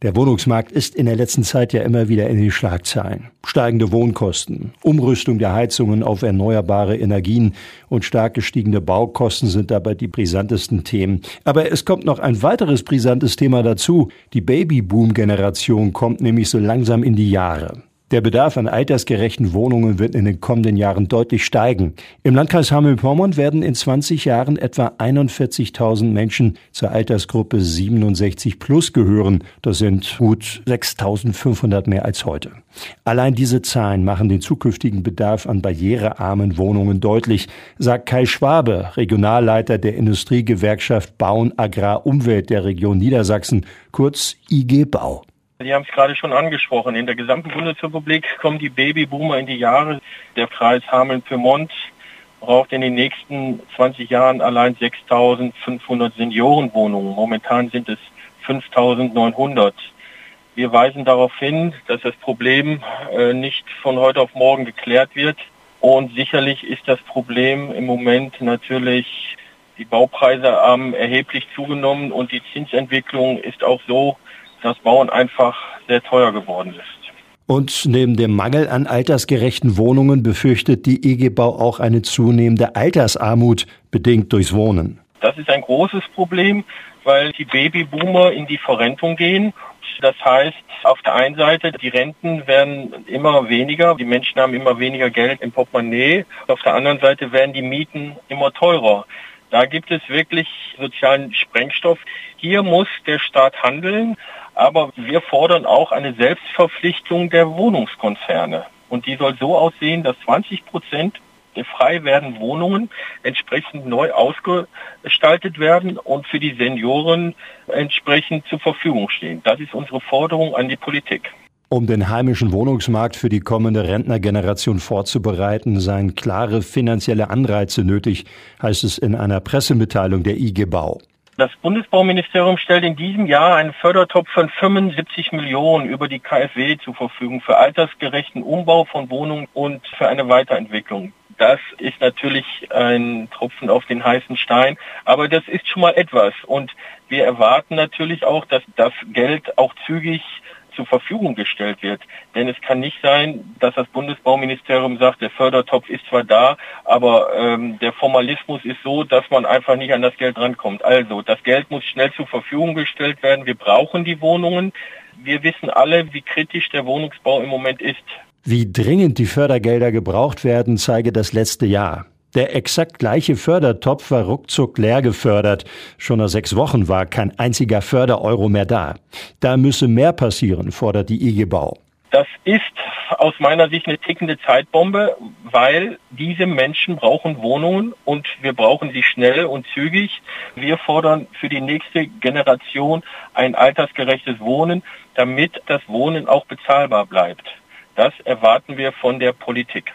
Der Wohnungsmarkt ist in der letzten Zeit ja immer wieder in den Schlagzeilen. Steigende Wohnkosten, Umrüstung der Heizungen auf erneuerbare Energien und stark gestiegene Baukosten sind dabei die brisantesten Themen. Aber es kommt noch ein weiteres brisantes Thema dazu. Die Babyboom-Generation kommt nämlich so langsam in die Jahre. Der Bedarf an altersgerechten Wohnungen wird in den kommenden Jahren deutlich steigen. Im Landkreis Hameln-Pyrmont werden in 20 Jahren etwa 41.000 Menschen zur Altersgruppe 67 plus gehören. Das sind gut 6.500 mehr als heute. Allein diese Zahlen machen den zukünftigen Bedarf an barrierearmen Wohnungen deutlich, sagt Kai Schwabe, Regionalleiter der Industriegewerkschaft Bauen Agrar Umwelt der Region Niedersachsen, kurz IG Bau. Sie haben es gerade schon angesprochen. In der gesamten Bundesrepublik kommen die Babyboomer in die Jahre. Der Kreis Hameln-Pyrmont braucht in den nächsten 20 Jahren allein 6.500 Seniorenwohnungen. Momentan sind es 5.900. Wir weisen darauf hin, dass das Problem äh, nicht von heute auf morgen geklärt wird. Und sicherlich ist das Problem im Moment natürlich, die Baupreise haben erheblich zugenommen und die Zinsentwicklung ist auch so, das Bauen einfach sehr teuer geworden ist. Und neben dem Mangel an altersgerechten Wohnungen befürchtet die EG Bau auch eine zunehmende Altersarmut, bedingt durchs Wohnen. Das ist ein großes Problem, weil die Babyboomer in die Verrentung gehen. Das heißt, auf der einen Seite, die Renten werden immer weniger, die Menschen haben immer weniger Geld im Portemonnaie. Auf der anderen Seite werden die Mieten immer teurer. Da gibt es wirklich sozialen Sprengstoff. Hier muss der Staat handeln. Aber wir fordern auch eine Selbstverpflichtung der Wohnungskonzerne. Und die soll so aussehen, dass 20 Prozent der frei werdenden Wohnungen entsprechend neu ausgestaltet werden und für die Senioren entsprechend zur Verfügung stehen. Das ist unsere Forderung an die Politik. Um den heimischen Wohnungsmarkt für die kommende Rentnergeneration vorzubereiten, seien klare finanzielle Anreize nötig, heißt es in einer Pressemitteilung der IG Bau. Das Bundesbauministerium stellt in diesem Jahr einen Fördertopf von 75 Millionen über die KfW zur Verfügung für altersgerechten Umbau von Wohnungen und für eine Weiterentwicklung. Das ist natürlich ein Tropfen auf den heißen Stein, aber das ist schon mal etwas. Und wir erwarten natürlich auch, dass das Geld auch zügig zur Verfügung gestellt wird. Denn es kann nicht sein, dass das Bundesbauministerium sagt, der Fördertopf ist zwar da, aber ähm, der Formalismus ist so, dass man einfach nicht an das Geld rankommt. Also das Geld muss schnell zur Verfügung gestellt werden. Wir brauchen die Wohnungen. Wir wissen alle, wie kritisch der Wohnungsbau im Moment ist. Wie dringend die Fördergelder gebraucht werden, zeige das letzte Jahr. Der exakt gleiche Fördertopf war ruckzuck leer gefördert. Schon nach sechs Wochen war kein einziger Fördereuro mehr da. Da müsse mehr passieren, fordert die IG Bau. Das ist aus meiner Sicht eine tickende Zeitbombe, weil diese Menschen brauchen Wohnungen und wir brauchen sie schnell und zügig. Wir fordern für die nächste Generation ein altersgerechtes Wohnen, damit das Wohnen auch bezahlbar bleibt. Das erwarten wir von der Politik.